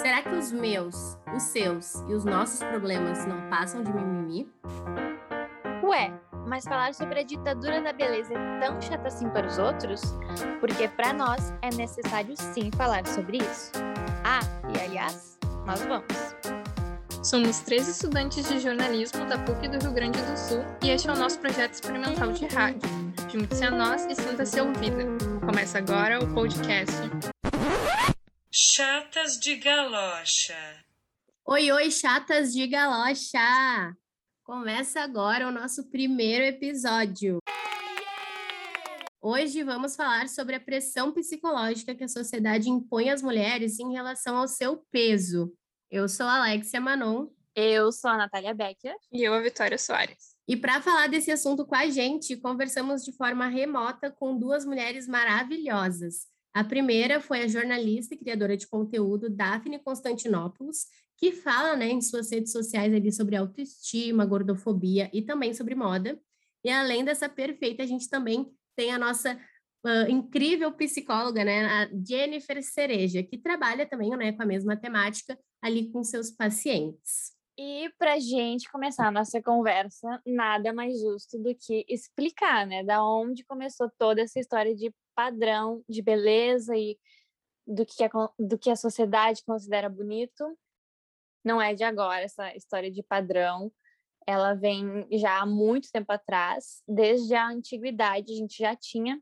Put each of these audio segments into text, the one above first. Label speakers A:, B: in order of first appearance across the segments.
A: Será que os meus, os seus e os nossos problemas não passam de mimimi?
B: Ué, mas falar sobre a ditadura da beleza é tão chata assim para os outros? Porque para nós é necessário sim falar sobre isso. Ah, e aliás, nós vamos.
C: Somos três estudantes de jornalismo da PUC do Rio Grande do Sul e este é o nosso projeto experimental de rádio. Junte-se a nós e sinta-se ouvida. Começa agora o podcast.
D: Chatas de Galocha.
A: Oi, oi, chatas de galocha! Começa agora o nosso primeiro episódio. Hoje vamos falar sobre a pressão psicológica que a sociedade impõe às mulheres em relação ao seu peso. Eu sou a Alexia Manon.
B: Eu sou a Natália Becker.
C: E eu, a Vitória Soares.
A: E para falar desse assunto com a gente, conversamos de forma remota com duas mulheres maravilhosas. A primeira foi a jornalista e criadora de conteúdo Daphne Constantinopoulos, que fala né, em suas redes sociais ali sobre autoestima, gordofobia e também sobre moda. E além dessa perfeita, a gente também tem a nossa uh, incrível psicóloga, né, a Jennifer Cereja, que trabalha também né, com a mesma temática ali com seus pacientes.
B: E para gente começar a nossa conversa, nada mais justo do que explicar, né, da onde começou toda essa história de padrão de beleza e do que a, do que a sociedade considera bonito. Não é de agora essa história de padrão. Ela vem já há muito tempo atrás, desde a antiguidade a gente já tinha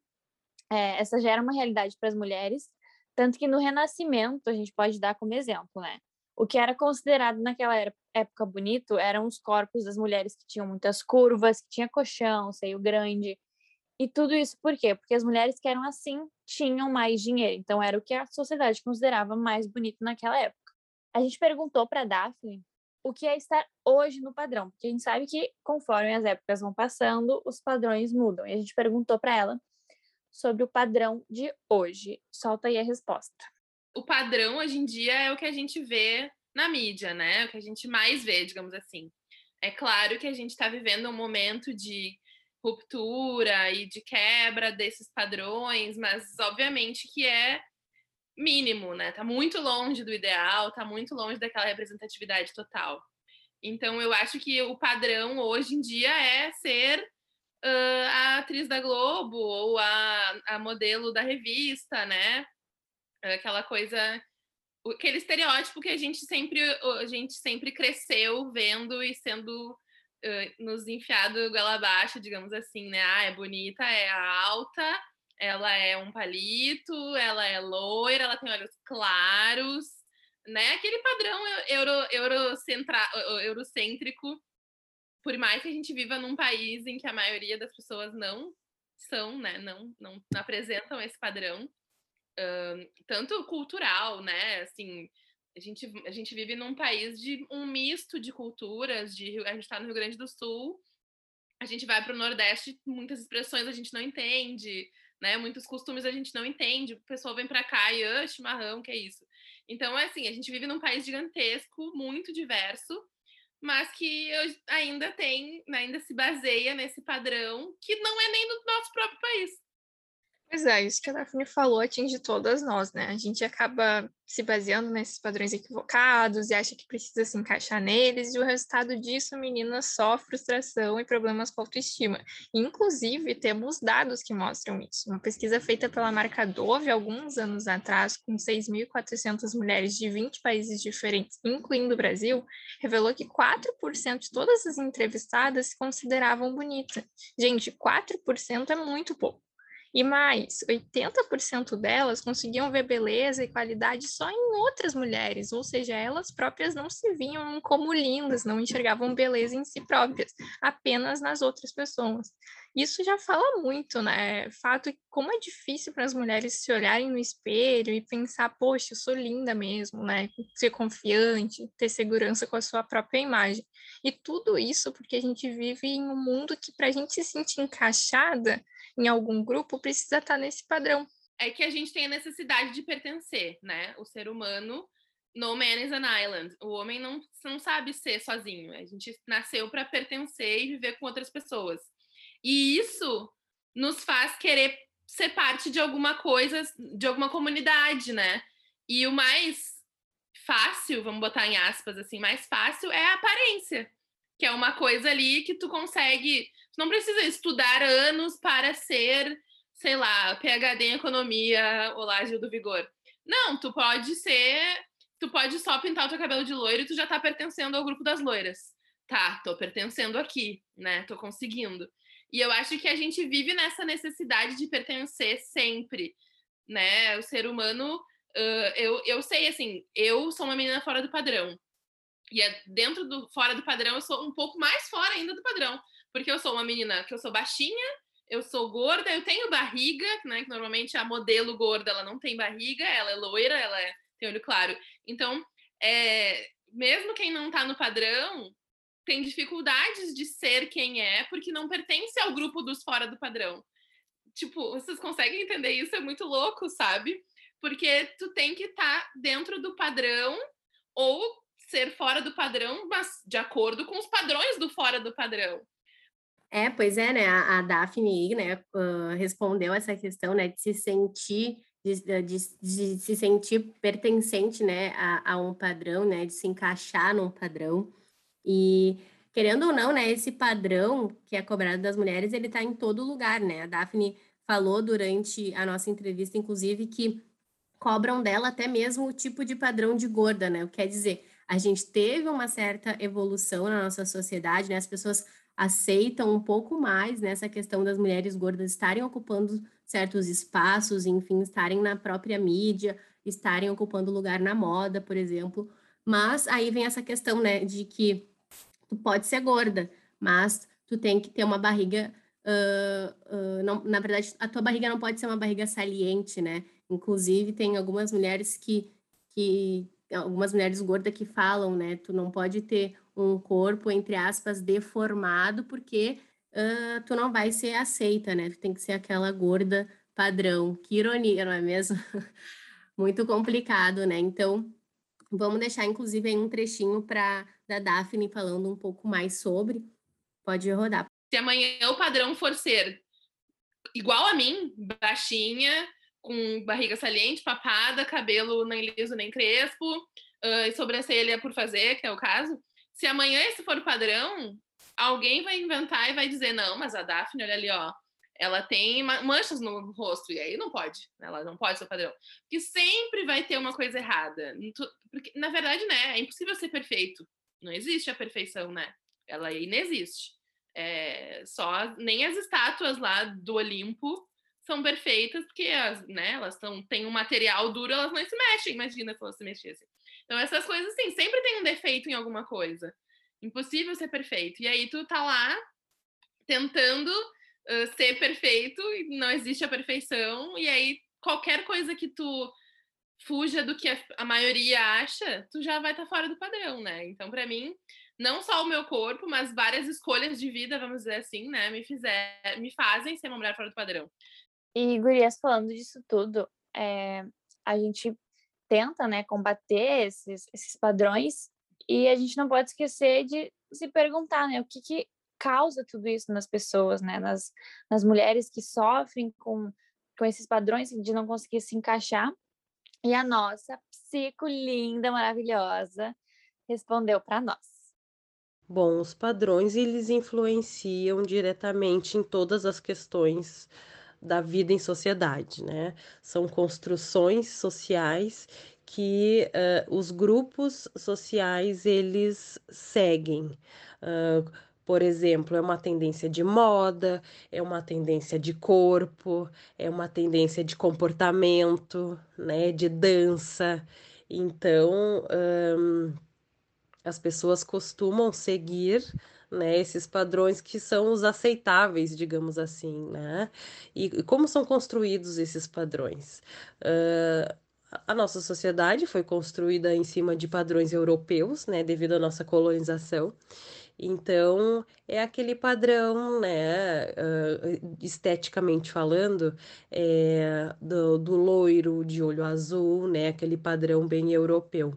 B: é, essa já era uma realidade para as mulheres, tanto que no Renascimento a gente pode dar como exemplo, né? O que era considerado naquela época bonito eram os corpos das mulheres que tinham muitas curvas, que tinha colchão, seio grande. E tudo isso por quê? Porque as mulheres que eram assim tinham mais dinheiro. Então era o que a sociedade considerava mais bonito naquela época. A gente perguntou para Daphne o que é estar hoje no padrão, porque a gente sabe que conforme as épocas vão passando, os padrões mudam. E a gente perguntou para ela sobre o padrão de hoje. Solta aí a resposta
E: o padrão hoje em dia é o que a gente vê na mídia, né? O que a gente mais vê, digamos assim. É claro que a gente está vivendo um momento de ruptura e de quebra desses padrões, mas obviamente que é mínimo, né? Tá muito longe do ideal, tá muito longe daquela representatividade total. Então eu acho que o padrão hoje em dia é ser uh, a atriz da Globo ou a, a modelo da revista, né? aquela coisa aquele estereótipo que a gente sempre a gente sempre cresceu vendo e sendo nos enfiado goela abaixo, digamos assim, né? Ah, é bonita, é alta, ela é um palito, ela é loira, ela tem olhos claros, né? Aquele padrão euro, eurocentra, eurocêntrico, por mais que a gente viva num país em que a maioria das pessoas não são, né? Não, não, não apresentam esse padrão tanto cultural, né? Assim, a gente, a gente vive num país de um misto de culturas, de, a gente está no Rio Grande do Sul, a gente vai para o Nordeste, muitas expressões a gente não entende, né? Muitos costumes a gente não entende. O pessoal vem para cá e, ah, chimarrão, que é isso? Então, é assim, a gente vive num país gigantesco, muito diverso, mas que ainda tem, ainda se baseia nesse padrão que não é nem do nosso próprio país.
C: Pois é, isso que a Daphne falou atinge todas nós, né? A gente acaba se baseando nesses padrões equivocados e acha que precisa se encaixar neles, e o resultado disso, a menina, só frustração e problemas com autoestima. Inclusive, temos dados que mostram isso. Uma pesquisa feita pela marca Dove alguns anos atrás, com 6.400 mulheres de 20 países diferentes, incluindo o Brasil, revelou que 4% de todas as entrevistadas se consideravam bonitas. Gente, 4% é muito pouco. E mais, 80% delas conseguiam ver beleza e qualidade só em outras mulheres, ou seja, elas próprias não se viam como lindas, não enxergavam beleza em si próprias, apenas nas outras pessoas. Isso já fala muito, né? Fato que como é difícil para as mulheres se olharem no espelho e pensar, poxa, eu sou linda mesmo, né? Ser confiante, ter segurança com a sua própria imagem. E tudo isso porque a gente vive em um mundo que para a gente se sentir encaixada, em algum grupo precisa estar tá nesse padrão.
E: É que a gente tem a necessidade de pertencer, né? O ser humano, no man is an island. O homem não, não sabe ser sozinho. A gente nasceu para pertencer e viver com outras pessoas. E isso nos faz querer ser parte de alguma coisa, de alguma comunidade, né? E o mais fácil, vamos botar em aspas assim, mais fácil é a aparência, que é uma coisa ali que tu consegue, tu não precisa estudar anos para ser, sei lá, PhD em economia, olá Gil do Vigor. Não, tu pode ser, tu pode só pintar o teu cabelo de loiro e tu já tá pertencendo ao grupo das loiras. Tá, tô pertencendo aqui, né? Tô conseguindo. E eu acho que a gente vive nessa necessidade de pertencer sempre, né? O ser humano Uh, eu, eu sei, assim, eu sou uma menina fora do padrão. E é dentro do fora do padrão, eu sou um pouco mais fora ainda do padrão. Porque eu sou uma menina que eu sou baixinha, eu sou gorda, eu tenho barriga, né? Que normalmente a modelo gorda ela não tem barriga, ela é loira, ela é, tem olho claro. Então, é, mesmo quem não tá no padrão tem dificuldades de ser quem é, porque não pertence ao grupo dos fora do padrão. Tipo, vocês conseguem entender isso? É muito louco, sabe? porque tu tem que estar tá dentro do padrão ou ser fora do padrão, mas de acordo com os padrões do fora do padrão.
A: É, pois é, né? A, a Daphne, né, uh, respondeu essa questão, né, de se sentir, de, de, de se sentir pertencente, né, a, a, um padrão, né, de se encaixar num padrão. E querendo ou não, né, esse padrão que é cobrado das mulheres, ele está em todo lugar, né? A Daphne falou durante a nossa entrevista, inclusive, que cobram dela até mesmo o tipo de padrão de gorda, né? Quer dizer, a gente teve uma certa evolução na nossa sociedade, né? As pessoas aceitam um pouco mais nessa questão das mulheres gordas estarem ocupando certos espaços, enfim, estarem na própria mídia, estarem ocupando lugar na moda, por exemplo. Mas aí vem essa questão, né, de que tu pode ser gorda, mas tu tem que ter uma barriga. Uh, uh, não, na verdade, a tua barriga não pode ser uma barriga saliente, né? Inclusive, tem algumas mulheres que, que algumas mulheres gordas que falam, né? Tu não pode ter um corpo, entre aspas, deformado, porque uh, tu não vai ser aceita, né? Tu tem que ser aquela gorda padrão. Que ironia, não é mesmo? Muito complicado, né? Então, vamos deixar, inclusive, aí um trechinho para da Daphne falando um pouco mais sobre. Pode rodar.
E: Se amanhã o padrão for ser igual a mim, baixinha, com barriga saliente, papada, cabelo nem liso nem crespo, uh, e sobrancelha por fazer, que é o caso. Se amanhã esse for o padrão, alguém vai inventar e vai dizer: não, mas a Daphne, olha ali, ó, ela tem manchas no rosto, e aí não pode, ela não pode ser o padrão. Porque sempre vai ter uma coisa errada. Porque, na verdade, né, é impossível ser perfeito. Não existe a perfeição, né? Ela inexiste. É, só nem as estátuas lá do Olimpo são perfeitas porque as, né, elas tão, têm um material duro, elas não se mexem. Imagina se elas se mexessem. Então, essas coisas, assim, sempre tem um defeito em alguma coisa. Impossível ser perfeito. E aí tu tá lá tentando uh, ser perfeito e não existe a perfeição. E aí qualquer coisa que tu fuja do que a, maioria acha, tu já vai estar tá fora do padrão, né? Então, para mim, não só o meu corpo, mas várias escolhas de vida, vamos dizer assim, né, me fizer, me fazem ser uma mulher fora do padrão.
B: E, Gurias, falando disso tudo, é, a gente tenta, né, combater esses, esses padrões e a gente não pode esquecer de se perguntar, né, o que, que causa tudo isso nas pessoas, né, nas, nas mulheres que sofrem com, com esses padrões de não conseguir se encaixar. E a nossa psico linda, maravilhosa, respondeu para nós.
F: Bom, os padrões eles influenciam diretamente em todas as questões da vida em sociedade, né? São construções sociais que uh, os grupos sociais eles seguem. Uh, por exemplo, é uma tendência de moda, é uma tendência de corpo, é uma tendência de comportamento, né, de dança. Então, um, as pessoas costumam seguir né, esses padrões que são os aceitáveis, digamos assim, né? E, e como são construídos esses padrões? Uh, a nossa sociedade foi construída em cima de padrões europeus, né, devido à nossa colonização. Então, é aquele padrão, né, uh, esteticamente falando, é, do, do loiro de olho azul, né, aquele padrão bem europeu.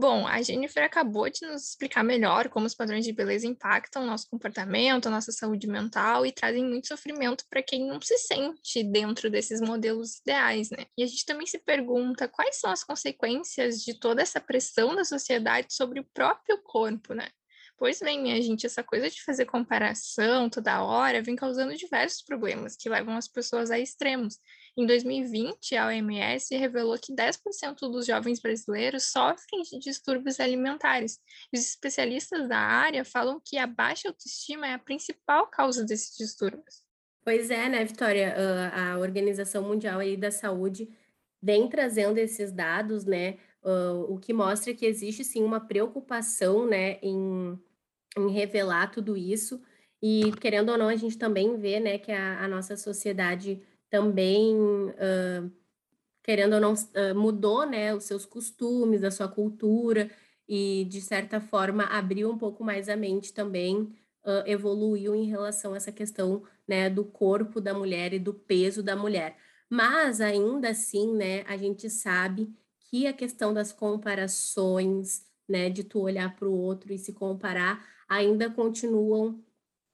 C: Bom, a Jennifer acabou de nos explicar melhor como os padrões de beleza impactam nosso comportamento, nossa saúde mental e trazem muito sofrimento para quem não se sente dentro desses modelos ideais, né? E a gente também se pergunta quais são as consequências de toda essa pressão da sociedade sobre o próprio corpo, né? Pois bem, minha gente, essa coisa de fazer comparação toda hora vem causando diversos problemas que levam as pessoas a extremos. Em 2020, a OMS revelou que 10% dos jovens brasileiros sofrem de distúrbios alimentares. Os especialistas da área falam que a baixa autoestima é a principal causa desses distúrbios.
A: Pois é, né, Vitória? Ah, a Organização Mundial da Saúde vem trazendo esses dados, né? Uh, o que mostra que existe sim uma preocupação né, em em revelar tudo isso. E, querendo ou não, a gente também vê né, que a, a nossa sociedade também, uh, querendo ou não, uh, mudou né, os seus costumes, a sua cultura, e, de certa forma, abriu um pouco mais a mente também, uh, evoluiu em relação a essa questão né, do corpo da mulher e do peso da mulher. Mas, ainda assim, né, a gente sabe que a questão das comparações, né, de tu olhar para o outro e se comparar, ainda continuam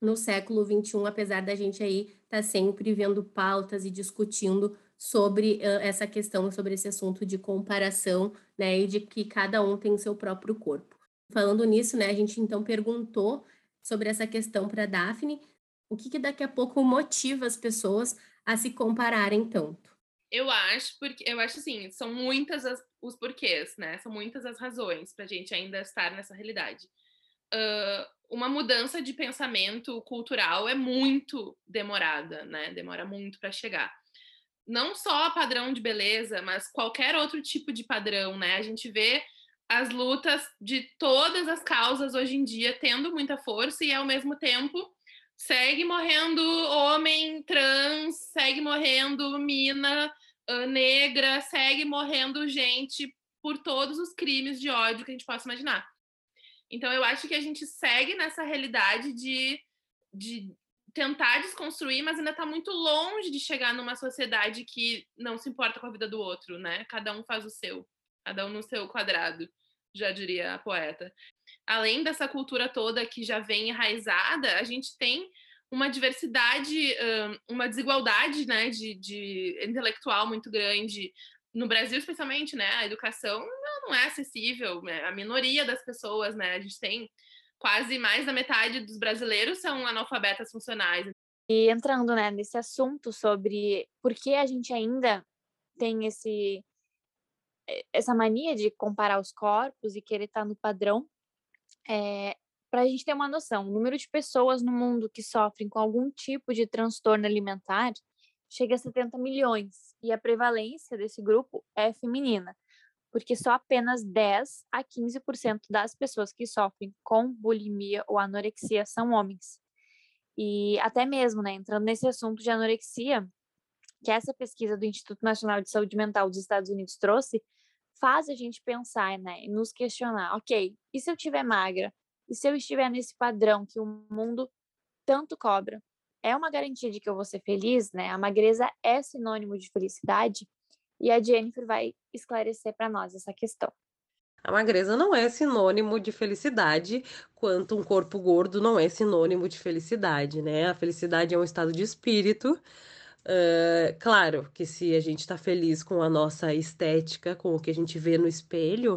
A: no século XXI, apesar da gente aí estar tá sempre vendo pautas e discutindo sobre uh, essa questão, sobre esse assunto de comparação, né, e de que cada um tem o seu próprio corpo. Falando nisso, né, a gente então perguntou sobre essa questão para Daphne, o que, que daqui a pouco motiva as pessoas a se compararem tanto?
E: Eu acho, porque eu acho assim, são muitas as, os porquês, né? São muitas as razões para a gente ainda estar nessa realidade uh, uma mudança de pensamento cultural é muito demorada, né? Demora muito para chegar. Não só padrão de beleza, mas qualquer outro tipo de padrão, né? A gente vê as lutas de todas as causas hoje em dia tendo muita força e ao mesmo tempo segue morrendo homem trans, segue morrendo mina negra, segue morrendo gente por todos os crimes de ódio que a gente possa imaginar. Então, eu acho que a gente segue nessa realidade de, de tentar desconstruir, mas ainda está muito longe de chegar numa sociedade que não se importa com a vida do outro, né? Cada um faz o seu, cada um no seu quadrado, já diria a poeta. Além dessa cultura toda que já vem enraizada, a gente tem uma diversidade, uma desigualdade né, de, de intelectual muito grande, no Brasil, especialmente, né, a educação não, é acessível, né, a minoria das pessoas, né, a gente tem quase mais da metade dos brasileiros são analfabetas funcionais.
B: E entrando, né, nesse assunto sobre por que a gente ainda tem esse essa mania de comparar os corpos e querer estar no padrão, é, para a gente ter uma noção, o número de pessoas no mundo que sofrem com algum tipo de transtorno alimentar chega a 70 milhões, e a prevalência desse grupo é feminina, porque só apenas 10 a 15% das pessoas que sofrem com bulimia ou anorexia são homens. E até mesmo, né, entrando nesse assunto de anorexia, que essa pesquisa do Instituto Nacional de Saúde Mental dos Estados Unidos trouxe, faz a gente pensar, né, e nos questionar, ok, e se eu estiver magra? E se eu estiver nesse padrão que o mundo tanto cobra? é uma garantia de que eu vou ser feliz, né? A magreza é sinônimo de felicidade e a Jennifer vai esclarecer para nós essa questão.
F: A magreza não é sinônimo de felicidade, quanto um corpo gordo não é sinônimo de felicidade, né? A felicidade é um estado de espírito. Uh, claro que se a gente está feliz com a nossa estética, com o que a gente vê no espelho,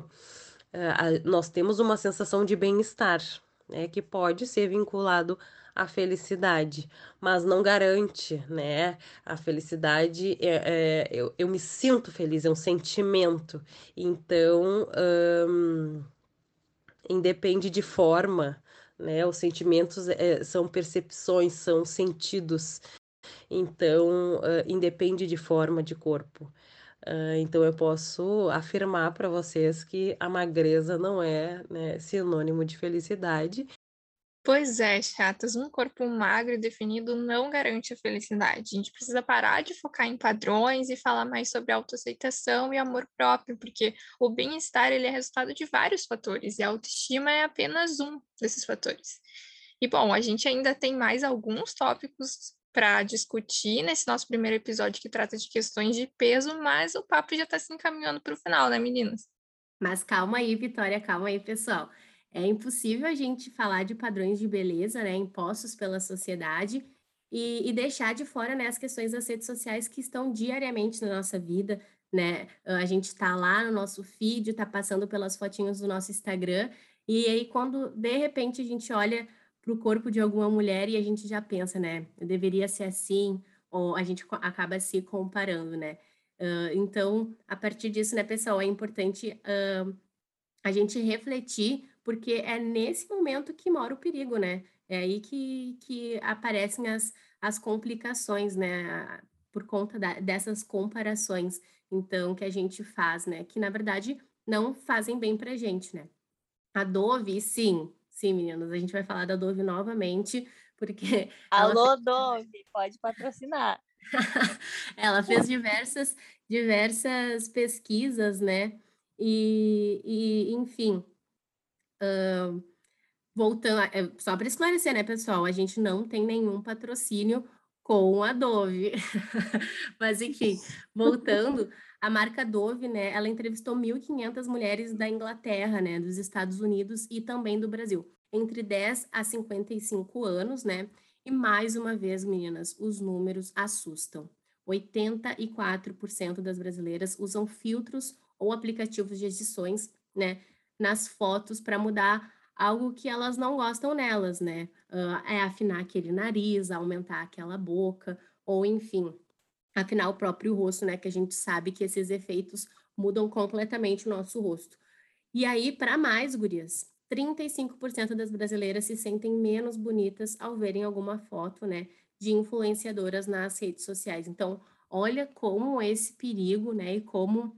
F: uh, a, nós temos uma sensação de bem-estar, né? Que pode ser vinculado a felicidade, mas não garante, né? A felicidade, é, é eu, eu me sinto feliz, é um sentimento. Então, hum, independe de forma, né? Os sentimentos é, são percepções, são sentidos. Então, uh, independe de forma de corpo. Uh, então, eu posso afirmar para vocês que a magreza não é né, sinônimo de felicidade
C: Pois é, chatas, um corpo magro e definido não garante a felicidade. A gente precisa parar de focar em padrões e falar mais sobre autoaceitação e amor próprio, porque o bem-estar ele é resultado de vários fatores e a autoestima é apenas um desses fatores. E bom, a gente ainda tem mais alguns tópicos para discutir nesse nosso primeiro episódio que trata de questões de peso, mas o papo já está se encaminhando para o final, né, meninas?
A: Mas calma aí, Vitória, calma aí, pessoal. É impossível a gente falar de padrões de beleza, né, impostos pela sociedade e, e deixar de fora, né, as questões das redes sociais que estão diariamente na nossa vida, né? A gente está lá no nosso feed, está passando pelas fotinhos do nosso Instagram, e aí quando de repente a gente olha para o corpo de alguma mulher e a gente já pensa, né? Deveria ser assim, ou a gente acaba se comparando, né? Uh, então, a partir disso, né, pessoal, é importante uh, a gente refletir, porque é nesse momento que mora o perigo, né? É aí que, que aparecem as, as complicações, né? Por conta da, dessas comparações, então, que a gente faz, né? Que, na verdade, não fazem bem pra gente, né? A Dove, sim, sim, meninas, a gente vai falar da Dove novamente, porque...
B: Alô, fez... Dove, pode patrocinar.
A: ela fez diversas, diversas pesquisas, né? E, e enfim, voltando, é, só para esclarecer, né, pessoal? A gente não tem nenhum patrocínio com a Dove. Mas, enfim, voltando, a marca Dove, né, ela entrevistou 1.500 mulheres da Inglaterra, né, dos Estados Unidos e também do Brasil, entre 10 a 55 anos, né? E mais uma vez, meninas, os números assustam. 84% das brasileiras usam filtros ou aplicativos de edições, né, nas fotos para mudar algo que elas não gostam nelas, né? Uh, é afinar aquele nariz, aumentar aquela boca, ou enfim, afinar o próprio rosto, né? Que a gente sabe que esses efeitos mudam completamente o nosso rosto. E aí, para mais, gurias, 35% das brasileiras se sentem menos bonitas ao verem alguma foto, né, de influenciadoras nas redes sociais. Então, olha como esse perigo, né, e como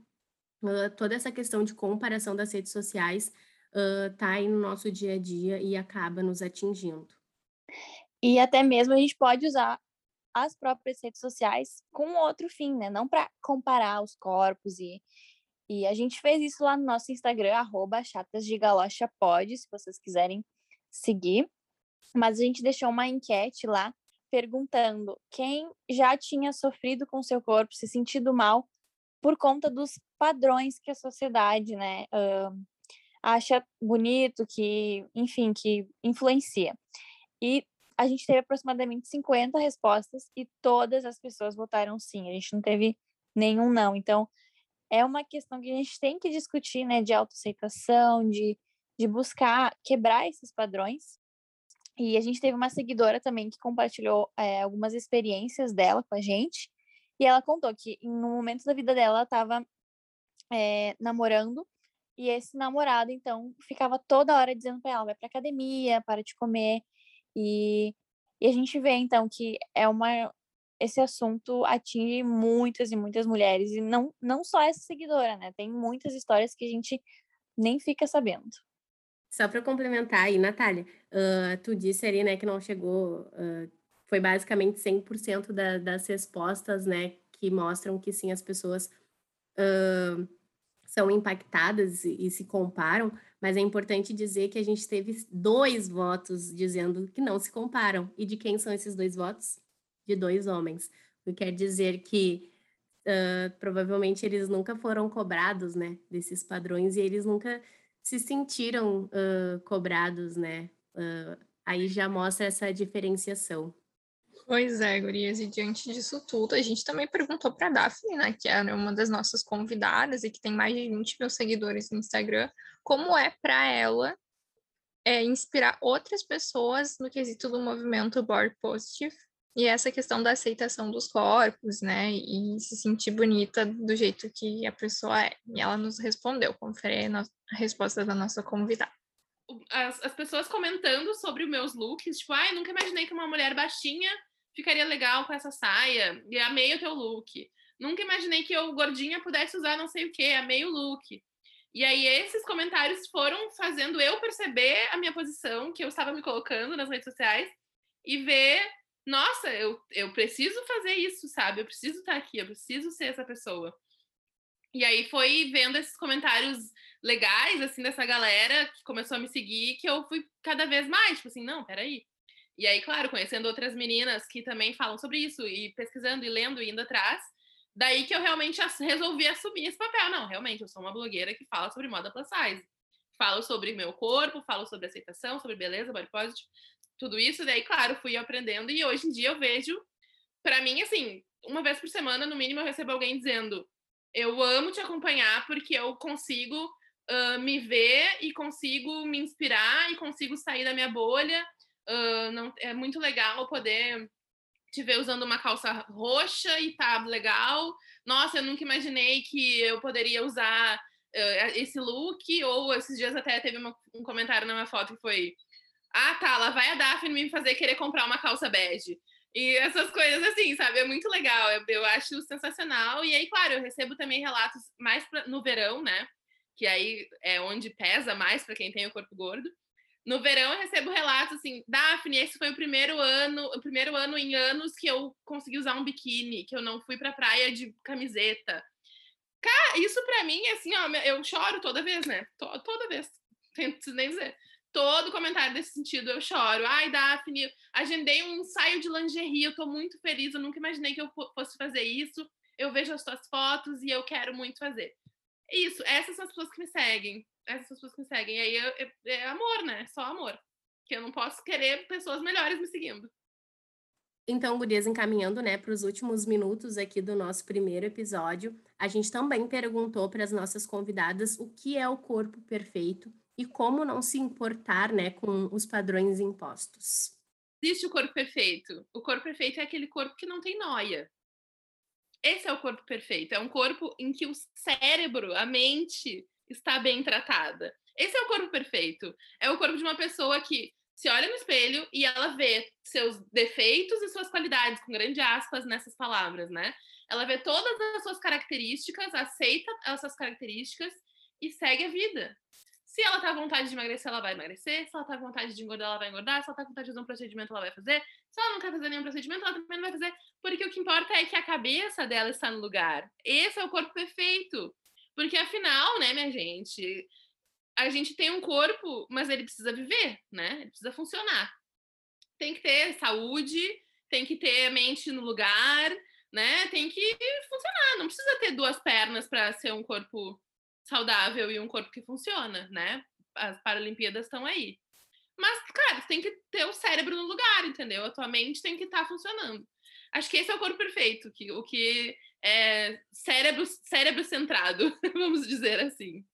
A: uh, toda essa questão de comparação das redes sociais uh, tá aí no nosso dia a dia e acaba nos atingindo.
B: E até mesmo a gente pode usar as próprias redes sociais com outro fim, né? Não para comparar os corpos e e a gente fez isso lá no nosso Instagram, arroba se vocês quiserem seguir. Mas a gente deixou uma enquete lá perguntando quem já tinha sofrido com seu corpo, se sentido mal por conta dos padrões que a sociedade, né, uh, acha bonito, que, enfim, que influencia. E a gente teve aproximadamente 50 respostas e todas as pessoas votaram sim. A gente não teve nenhum não. Então, é uma questão que a gente tem que discutir, né, de autoaceitação, de, de buscar quebrar esses padrões. E a gente teve uma seguidora também que compartilhou é, algumas experiências dela com a gente. E ela contou que no momento da vida dela ela estava é, namorando e esse namorado então ficava toda hora dizendo para ela vai para academia, para de comer e, e a gente vê então que é uma esse assunto atinge muitas e muitas mulheres, e não, não só essa seguidora, né? Tem muitas histórias que a gente nem fica sabendo.
A: Só para complementar aí, Natália, uh, tu disse ali, né, que não chegou, uh, foi basicamente 100% da, das respostas, né, que mostram que sim, as pessoas uh, são impactadas e, e se comparam, mas é importante dizer que a gente teve dois votos dizendo que não se comparam. E de quem são esses dois votos? de dois homens, o que quer dizer que uh, provavelmente eles nunca foram cobrados, né, desses padrões e eles nunca se sentiram uh, cobrados, né? Aí já mostra essa diferenciação.
C: Pois é, Gurias, e diante disso tudo, a gente também perguntou para a Daphne, né, que é uma das nossas convidadas e que tem mais de 20 mil seguidores no Instagram, como é para ela é, inspirar outras pessoas no quesito do movimento Board Positive e essa questão da aceitação dos corpos, né? E se sentir bonita do jeito que a pessoa é. E ela nos respondeu, confere a resposta da nossa convidada.
E: As, as pessoas comentando sobre os meus looks, tipo, ai, nunca imaginei que uma mulher baixinha ficaria legal com essa saia, e amei o teu look. Nunca imaginei que eu, gordinha, pudesse usar não sei o que, amei o look. E aí esses comentários foram fazendo eu perceber a minha posição, que eu estava me colocando nas redes sociais, e ver nossa, eu, eu preciso fazer isso, sabe? Eu preciso estar aqui, eu preciso ser essa pessoa. E aí foi vendo esses comentários legais, assim, dessa galera que começou a me seguir, que eu fui cada vez mais, tipo assim, não, peraí. E aí, claro, conhecendo outras meninas que também falam sobre isso, e pesquisando e lendo e indo atrás, Daí que eu realmente resolvi assumir esse papel. Não, realmente, eu sou uma blogueira que fala sobre moda plus size. Falo sobre meu corpo, falo sobre aceitação, sobre beleza, body positive, tudo isso. Daí, claro, fui aprendendo e hoje em dia eu vejo, para mim, assim, uma vez por semana, no mínimo, eu recebo alguém dizendo: Eu amo te acompanhar porque eu consigo uh, me ver e consigo me inspirar e consigo sair da minha bolha. Uh, não, é muito legal poder te ver usando uma calça roxa e tá legal. Nossa, eu nunca imaginei que eu poderia usar uh, esse look. Ou esses dias até teve uma, um comentário na minha foto que foi: Ah, tá, lá vai a Daphne me fazer querer comprar uma calça bege. E essas coisas assim, sabe? É muito legal, eu, eu acho sensacional. E aí, claro, eu recebo também relatos mais pra, no verão, né? Que aí é onde pesa mais para quem tem o corpo gordo. No verão eu recebo relatos assim, Daphne, esse foi o primeiro ano, o primeiro ano em anos que eu consegui usar um biquíni, que eu não fui pra praia de camiseta. Cara, isso para mim, assim, ó, eu choro toda vez, né? Toda vez. Não nem dizer. Todo comentário desse sentido eu choro. Ai, Daphne, agendei um ensaio de lingerie, eu tô muito feliz, eu nunca imaginei que eu fosse fazer isso. Eu vejo as tuas fotos e eu quero muito fazer. Isso, essas são as pessoas que me seguem essas pessoas que me seguem. E aí é, é amor, né? Só amor. Que eu não posso querer pessoas melhores me seguindo.
A: Então, Gurias, encaminhando né, para os últimos minutos aqui do nosso primeiro episódio, a gente também perguntou para as nossas convidadas o que é o corpo perfeito e como não se importar né, com os padrões impostos.
E: Existe o corpo perfeito. O corpo perfeito é aquele corpo que não tem noia. Esse é o corpo perfeito. É um corpo em que o cérebro, a mente, está bem tratada. Esse é o corpo perfeito. É o corpo de uma pessoa que se olha no espelho e ela vê seus defeitos e suas qualidades, com grande aspas nessas palavras, né? Ela vê todas as suas características, aceita essas características e segue a vida. Se ela tá com vontade de emagrecer, ela vai emagrecer. Se ela tá com vontade de engordar, ela vai engordar. Se ela tá com vontade de fazer um procedimento, ela vai fazer. Se ela não quer fazer nenhum procedimento, ela também não vai fazer. Porque o que importa é que a cabeça dela está no lugar. Esse é o corpo perfeito. Porque afinal, né, minha gente, a gente tem um corpo, mas ele precisa viver, né? Ele precisa funcionar. Tem que ter saúde, tem que ter a mente no lugar, né? Tem que funcionar. Não precisa ter duas pernas para ser um corpo saudável e um corpo que funciona, né? As Paralimpíadas estão aí. Mas, cara, tem que ter o cérebro no lugar, entendeu? A tua mente tem que estar tá funcionando. Acho que esse é o corpo perfeito, que, o que é, cérebro, cérebro centrado, vamos dizer assim.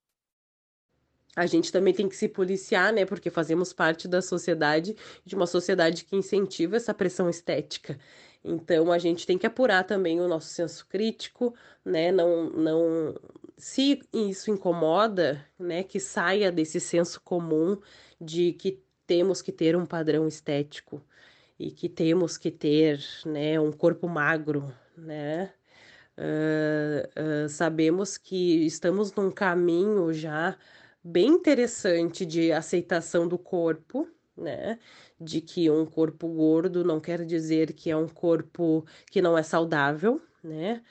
F: A gente também tem que se policiar, né? Porque fazemos parte da sociedade, de uma sociedade que incentiva essa pressão estética. Então a gente tem que apurar também o nosso senso crítico, né? Não, não, se isso incomoda, né? Que saia desse senso comum de que temos que ter um padrão estético e que temos que ter, né? Um corpo magro, né? Uh, sabemos que estamos num caminho já bem interessante de aceitação do corpo, né? De que um corpo gordo não quer dizer que é um corpo que não é saudável, né?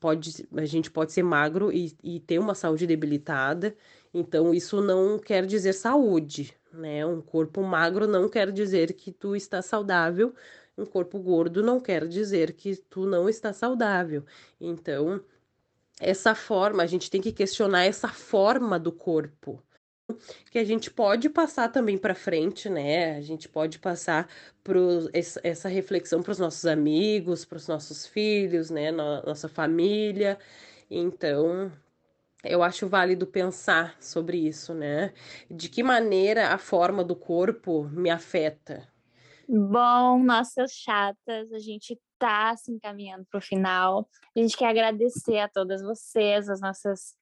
F: Pode, a gente pode ser magro e, e ter uma saúde debilitada, então isso não quer dizer saúde, né? Um corpo magro não quer dizer que tu está saudável, um corpo gordo não quer dizer que tu não está saudável. Então, essa forma, a gente tem que questionar essa forma do corpo que a gente pode passar também para frente, né? A gente pode passar pro, essa reflexão para os nossos amigos, para os nossos filhos, né? Nossa família. Então, eu acho válido pensar sobre isso, né? De que maneira a forma do corpo me afeta,
B: Bom, nossas chatas, a gente tá se encaminhando para o final. A gente quer agradecer a todas vocês, as nossas,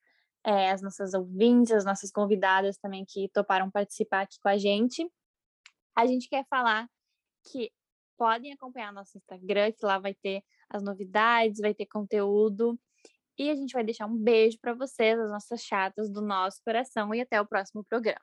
B: é, as nossas ouvintes, as nossas convidadas também que toparam participar aqui com a gente. A gente quer falar que podem acompanhar nosso Instagram, que lá vai ter as novidades, vai ter conteúdo. E a gente vai deixar um beijo para vocês, as nossas chatas do nosso coração, e até o próximo programa.